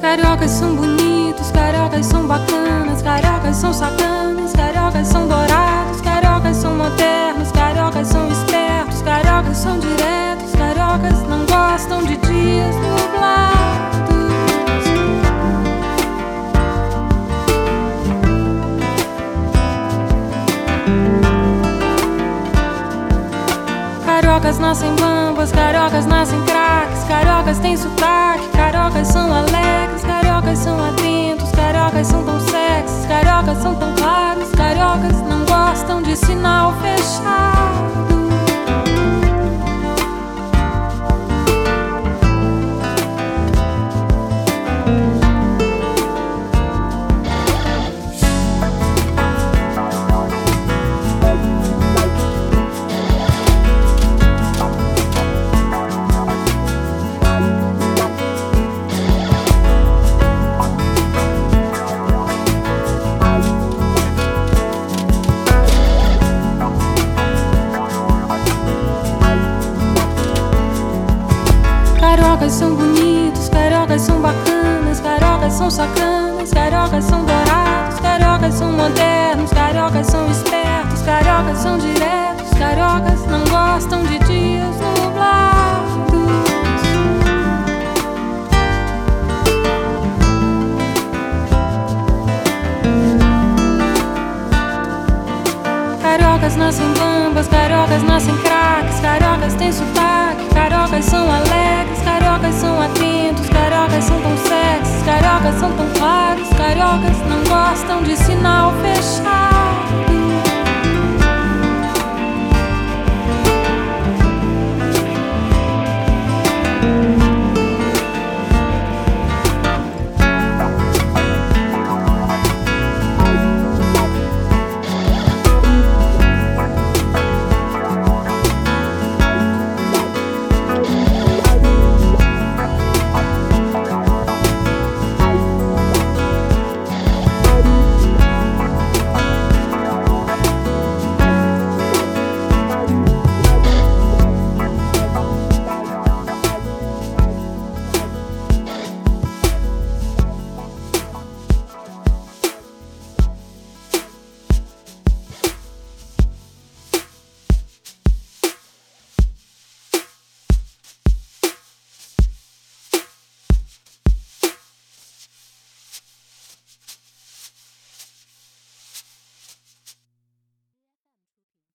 Cariocas são bonitos, cariocas são bacanas, cariocas são sacanas, cariocas são dourados. Nascem bambas, cariocas nascem craques, cariocas têm sotaque, cariocas são alegres, cariocas são atentos, cariocas são tão sexys, cariocas são tão claros, cariocas não gostam de sinal fechado. São sacanas, cariocas são dourados, cariocas são modernos, cariocas são espertos, cariocas são diretos, cariocas não gostam de dias nublados. Cariocas nascem bambas, cariocas nascem craques, cariocas têm sotaque, cariocas são alegres, cariocas são atentos, cariocas são tão são tão claros, cariocas não gostam de sinal fechado.